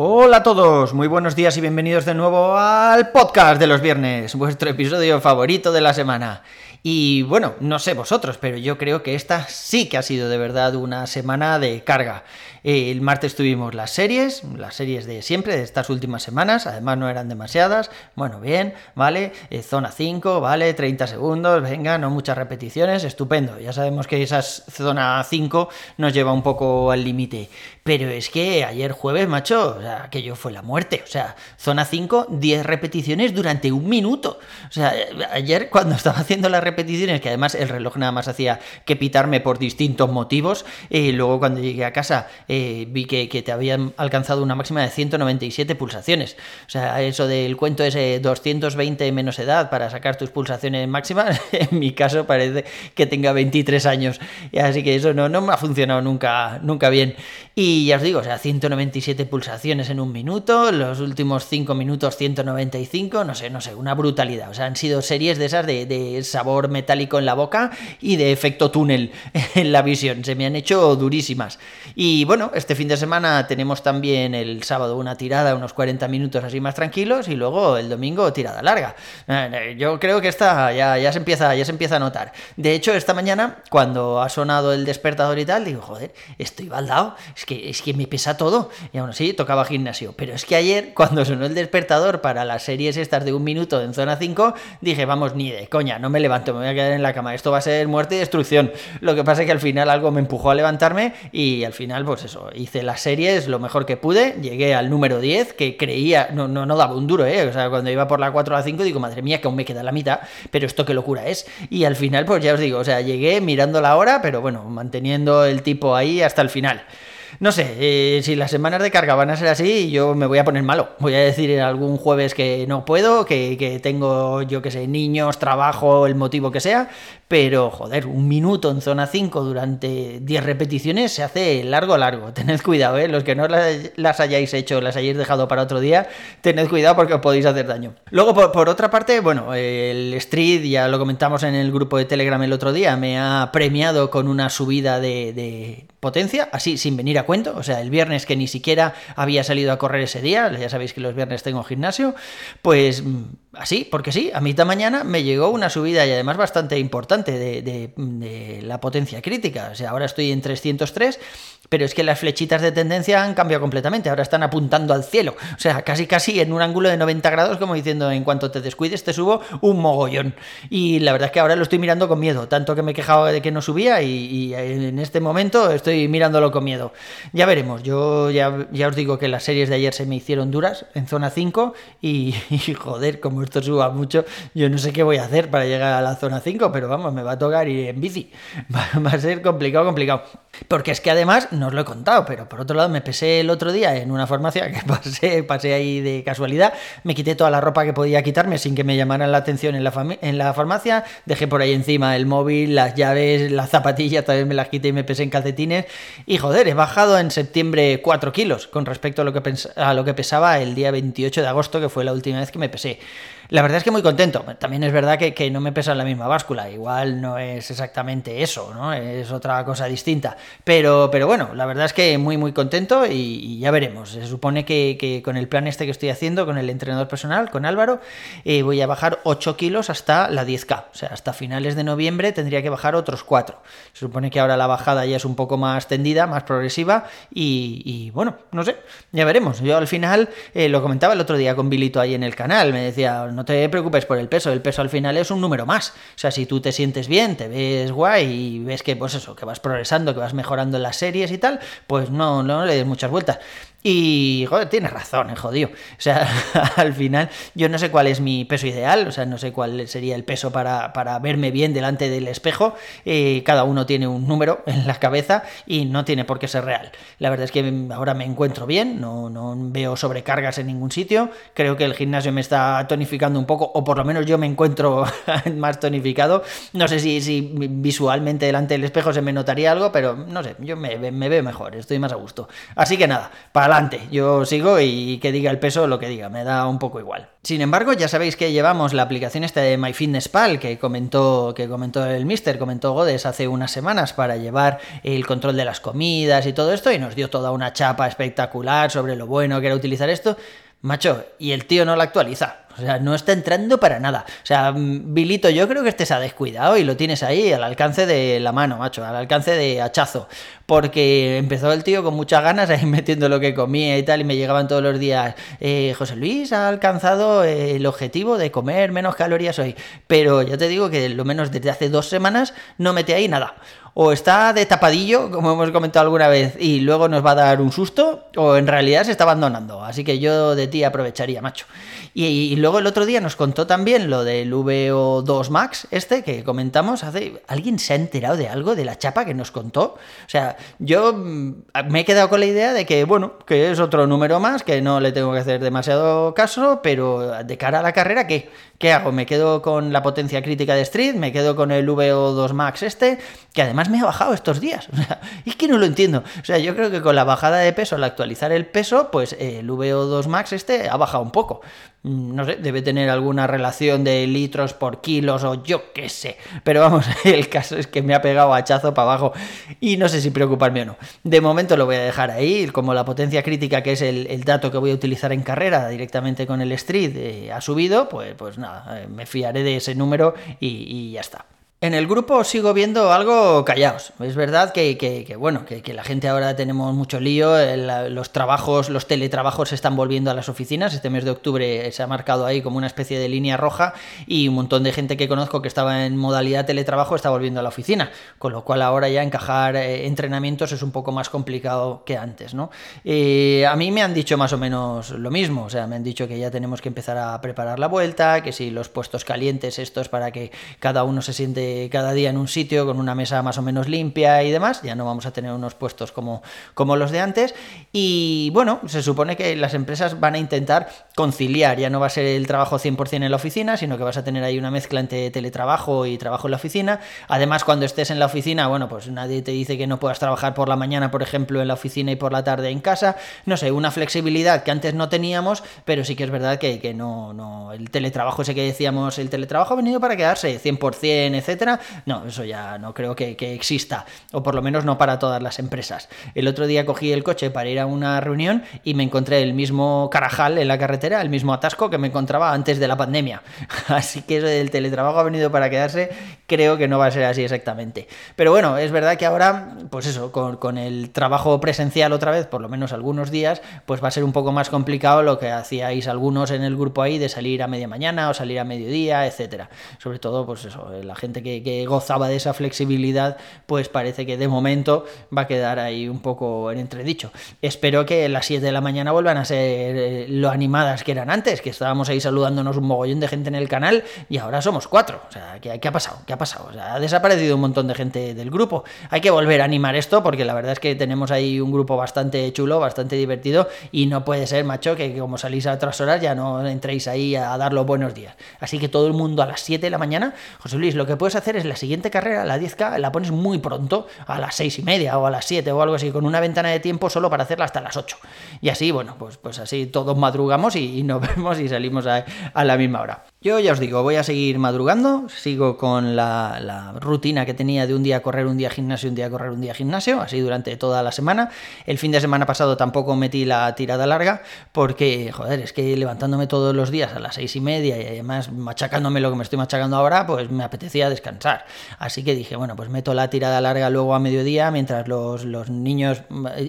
Hola a todos, muy buenos días y bienvenidos de nuevo al podcast de los viernes, vuestro episodio favorito de la semana. Y bueno, no sé vosotros, pero yo creo que esta sí que ha sido de verdad una semana de carga. El martes tuvimos las series, las series de siempre, de estas últimas semanas, además no eran demasiadas. Bueno, bien, vale, eh, zona 5, vale, 30 segundos, venga, no muchas repeticiones, estupendo. Ya sabemos que esa zona 5 nos lleva un poco al límite. Pero es que ayer jueves, macho, sea, aquello fue la muerte. O sea, zona 5, 10 repeticiones durante un minuto. O sea, ayer cuando estaba haciendo las repeticiones, que además el reloj nada más hacía que pitarme por distintos motivos, eh, luego cuando llegué a casa eh, vi que, te habían alcanzado una máxima de 197 pulsaciones. O sea, eso del cuento ese 220 menos edad para sacar tus pulsaciones máximas, en mi caso parece que tenga 23 años. Así que eso no, no me ha funcionado nunca, nunca bien. Y ya os digo, o sea, 197 pulsaciones en un minuto, los últimos 5 minutos 195, no sé, no sé, una brutalidad. O sea, han sido series de esas de, de sabor metálico en la boca y de efecto túnel en la visión. Se me han hecho durísimas. Y bueno, este fin de semana tenemos también el sábado una tirada, unos 40 minutos así más tranquilos, y luego el domingo tirada larga. Eh, yo creo que esta ya, ya, se empieza, ya se empieza a notar. De hecho, esta mañana, cuando ha sonado el despertador y tal, digo, joder, estoy baldado. Es que, es que me pesa todo. Y aún así tocaba gimnasio. Pero es que ayer, cuando sonó el despertador para las series estas de un minuto en zona 5, dije, vamos, ni de coña, no me levanto, me voy a quedar en la cama. Esto va a ser muerte y destrucción. Lo que pasa es que al final algo me empujó a levantarme y al final, pues eso, hice las series lo mejor que pude. Llegué al número 10, que creía, no, no, no daba un duro, ¿eh? O sea, cuando iba por la 4 a la 5, digo, madre mía, que aún me queda la mitad, pero esto qué locura es. Y al final, pues ya os digo, o sea, llegué mirando la hora, pero bueno, manteniendo el tipo ahí hasta el final. No sé, eh, si las semanas de carga van a ser así, yo me voy a poner malo. Voy a decir algún jueves que no puedo, que, que tengo, yo que sé, niños, trabajo, el motivo que sea, pero joder, un minuto en zona 5 durante 10 repeticiones se hace largo, largo. Tened cuidado, ¿eh? los que no las hayáis hecho, las hayáis dejado para otro día, tened cuidado porque os podéis hacer daño. Luego, por, otra parte, bueno, el Street, ya lo comentamos en el grupo de Telegram el otro día, me ha premiado con una subida de, de potencia, así sin venir a cuento, o sea, el viernes que ni siquiera había salido a correr ese día, ya sabéis que los viernes tengo gimnasio, pues mm, así, porque sí, a mitad mañana me llegó una subida y además bastante importante de, la potencia crítica, o sea, ahora estoy en 303 pero es que las flechitas de tendencia han cambiado completamente, ahora están apuntando al cielo, o sea, casi casi en un ángulo de 90 grados, como diciendo, en cuanto te descuides te subo un mogollón. Y la verdad es que ahora lo estoy mirando con miedo, tanto que me quejaba de que no subía y, en este momento estoy mirándolo con miedo. Ya veremos, yo ya, ya, os digo que las series de ayer se me hicieron duras en zona 5 y, y joder, como esto suba mucho, yo no sé qué voy a hacer para llegar a la zona 5, pero vamos, me va a tocar ir en bici, va a ser complicado, complicado. Porque es que además, no os lo he contado, pero por otro lado me pesé el otro día en una farmacia que pasé, pasé ahí de casualidad, me quité toda la ropa que podía quitarme sin que me llamaran la atención en la, en la farmacia, dejé por ahí encima el móvil, las llaves, las zapatillas, también me las quité y me pesé en calcetines. Y joder, he bajado en septiembre 4 kilos con respecto a lo que, a lo que pesaba el día 28 de agosto, que fue la última vez que me pesé. La verdad es que muy contento. También es verdad que, no me pesa la misma báscula. Igual no es exactamente eso, ¿no? Es otra cosa distinta. Pero, pero bueno, la verdad es que muy, muy contento y, ya veremos. Se supone que, con el plan este que estoy haciendo, con el entrenador personal, con Álvaro, eh, voy a bajar 8 kilos hasta la 10K. O sea, hasta finales de noviembre tendría que bajar otros 4. Se supone que ahora la bajada ya es un poco más tendida, más progresiva y, bueno, no sé, ya veremos. Yo al final eh, lo comentaba el otro día con Bilito ahí en el canal. Me decía no te preocupes por el peso, el peso al final es un número más. O sea, si tú te sientes bien, te ves guay y ves que, pues eso, que vas progresando, que vas mejorando en las series y tal, pues no, no le des muchas vueltas. Y, joder, tienes razón, eh, jodido. O sea, al final, yo no sé cuál es mi peso ideal, o sea, no sé cuál sería el peso para, verme bien delante del espejo. Eh, cada uno tiene un número en la cabeza y no tiene por qué ser real. La verdad es que ahora me encuentro bien, no, no veo sobrecargas en ningún sitio. Creo que el gimnasio me está tonificando un poco, o por lo menos yo me encuentro más tonificado. No sé si, si visualmente delante del espejo se me notaría algo, pero no sé, yo me veo mejor, estoy más a gusto. Así que nada, para adelante, yo sigo y que diga el peso lo que diga, me da un poco igual. Sin embargo, ya sabéis que llevamos la aplicación esta de MyFitnessPal que comentó, que comentó el Mister, comentó Godes hace unas semanas para llevar el control de las comidas y todo esto y nos dio toda una chapa espectacular sobre lo bueno que era utilizar esto. Macho, y el tío no la actualiza. O sea, no está entrando para nada. O sea, Bilito, yo creo que se ha descuidado y lo tienes ahí al alcance de la mano, macho, al alcance de hachazo. Porque empezó el tío con muchas ganas ahí metiendo lo que comía y tal, y me llegaban todos los días, eh, José Luis ha alcanzado el objetivo de comer menos calorías hoy. Pero ya te digo que lo menos desde hace dos semanas no mete ahí nada o está de tapadillo, como hemos comentado alguna vez, y luego nos va a dar un susto, o en realidad se está abandonando. Así que yo de ti aprovecharía, macho. Y, luego el otro día nos contó también lo del VO2 Max, este que comentamos hace. ¿Alguien se ha enterado de algo de la chapa que nos contó? O sea, yo mm, me he quedado con la idea de que, bueno, que es otro número más, que no le tengo que hacer demasiado caso, pero de cara a la carrera, ¿qué? ¿Qué hago? ¿Me quedo con la potencia crítica de Street? ¿Me quedo con el VO2 Max este? Que además me ha bajado estos días. Es que no lo entiendo. O sea, yo creo que con la bajada de peso, al actualizar el peso, pues el VO2 Max este ha bajado un poco. Mm, no sé, debe tener alguna relación de litros por kilos o yo qué sé. Pero vamos, el caso es que me ha pegado hachazo para abajo y no sé si preocuparme o no. De momento lo voy a dejar ahí, como la potencia crítica, que es el, dato que voy a utilizar en carrera directamente con el Street, eh, ha subido, pues, pues nada, eh, me fiaré de ese número y ya está. En el grupo sigo viendo algo callados. Es verdad que, bueno, que, la gente ahora tenemos mucho lío, los trabajos, los teletrabajos se están volviendo a las oficinas. Este mes de octubre se ha marcado ahí como una especie de línea roja y un montón de gente que conozco que estaba en modalidad teletrabajo está volviendo a la oficina. Con lo cual ahora ya encajar eh, entrenamientos es un poco más complicado que antes, ¿no? Eh, a mí me han dicho más o menos lo mismo. O sea, me han dicho que ya tenemos que empezar a preparar la vuelta, que si los puestos calientes estos para que cada uno se siente cada día en un sitio con una mesa más o menos limpia y demás, ya no vamos a tener unos puestos como, como los de antes. Y bueno, se supone que las empresas van a intentar conciliar, ya no va a ser el trabajo 100% en la oficina, sino que vas a tener ahí una mezcla entre teletrabajo y trabajo en la oficina. Además, cuando estés en la oficina, bueno, pues nadie te dice que no puedas trabajar por la mañana, por ejemplo, en la oficina y por la tarde en casa. No sé, una flexibilidad que antes no teníamos, pero sí que es verdad que, que no, no, el teletrabajo ese que decíamos, el teletrabajo ha venido para quedarse 100%, no, eso ya no creo que, exista, o por lo menos no para todas las empresas. El otro día cogí el coche para ir a una reunión y me encontré el mismo carajal en la carretera, el mismo atasco que me encontraba antes de la pandemia. Así que eso del teletrabajo ha venido para quedarse, creo que no va a ser así exactamente. Pero bueno, es verdad que ahora, pues eso, con, el trabajo presencial otra vez, por lo menos algunos días, pues va a ser un poco más complicado lo que hacíais algunos en el grupo ahí de salir a media mañana o salir a mediodía, etcétera. Sobre todo, pues eso, la gente que que, gozaba de esa flexibilidad, pues parece que de momento va a quedar ahí un poco en entredicho. Espero que las 7 de la mañana vuelvan a ser eh, lo animadas que eran antes, que estábamos ahí saludándonos un mogollón de gente en el canal y ahora somos cuatro. O sea, ¿qué, ha pasado? ¿Qué ha pasado? O sea, ha desaparecido un montón de gente del grupo. Hay que volver a animar esto porque la verdad es que tenemos ahí un grupo bastante chulo, bastante divertido y no puede ser, macho, que como salís a otras horas ya no entréis ahí a dar los buenos días. Así que todo el mundo a las 7 de la mañana, José Luis, lo que puedes hacer es la siguiente carrera, la 10K, la pones muy pronto, a las 6 y media o a las 7 o algo así, con una ventana de tiempo solo para hacerla hasta las 8. Y así, bueno, pues, pues así todos madrugamos y, nos vemos y salimos a, a la misma hora. Yo ya os digo, voy a seguir madrugando, sigo con la, rutina que tenía de un día correr, un día gimnasio, un día correr, un día gimnasio, así durante toda la semana. El fin de semana pasado tampoco metí la tirada larga porque, joder, es que levantándome todos los días a las seis y media y además machacándome lo que me estoy machacando ahora, pues me apetecía descansar. Así que dije, bueno, pues meto la tirada larga luego a mediodía mientras los, los niños,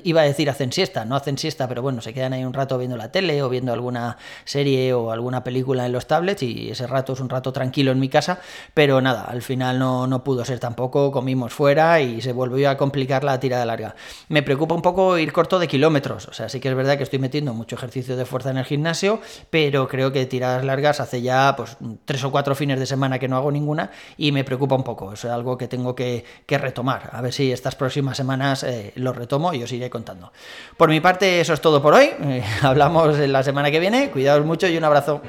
iba a decir hacen siesta, no hacen siesta, pero bueno, se quedan ahí un rato viendo la tele o viendo alguna serie o alguna película en los tablets y ese rato es un rato tranquilo en mi casa, pero nada, al final no, no pudo ser tampoco, comimos fuera y se volvió a complicar la tirada larga. Me preocupa un poco ir corto de kilómetros, o sea, sí que es verdad que estoy metiendo mucho ejercicio de fuerza en el gimnasio, pero creo que tiradas largas hace ya pues tres o cuatro fines de semana que no hago ninguna y me preocupa un poco, es algo que tengo que, retomar, a ver si estas próximas semanas eh, lo retomo y os iré contando. Por mi parte, eso es todo por hoy, eh, hablamos la semana que viene, cuidaos mucho y un abrazo.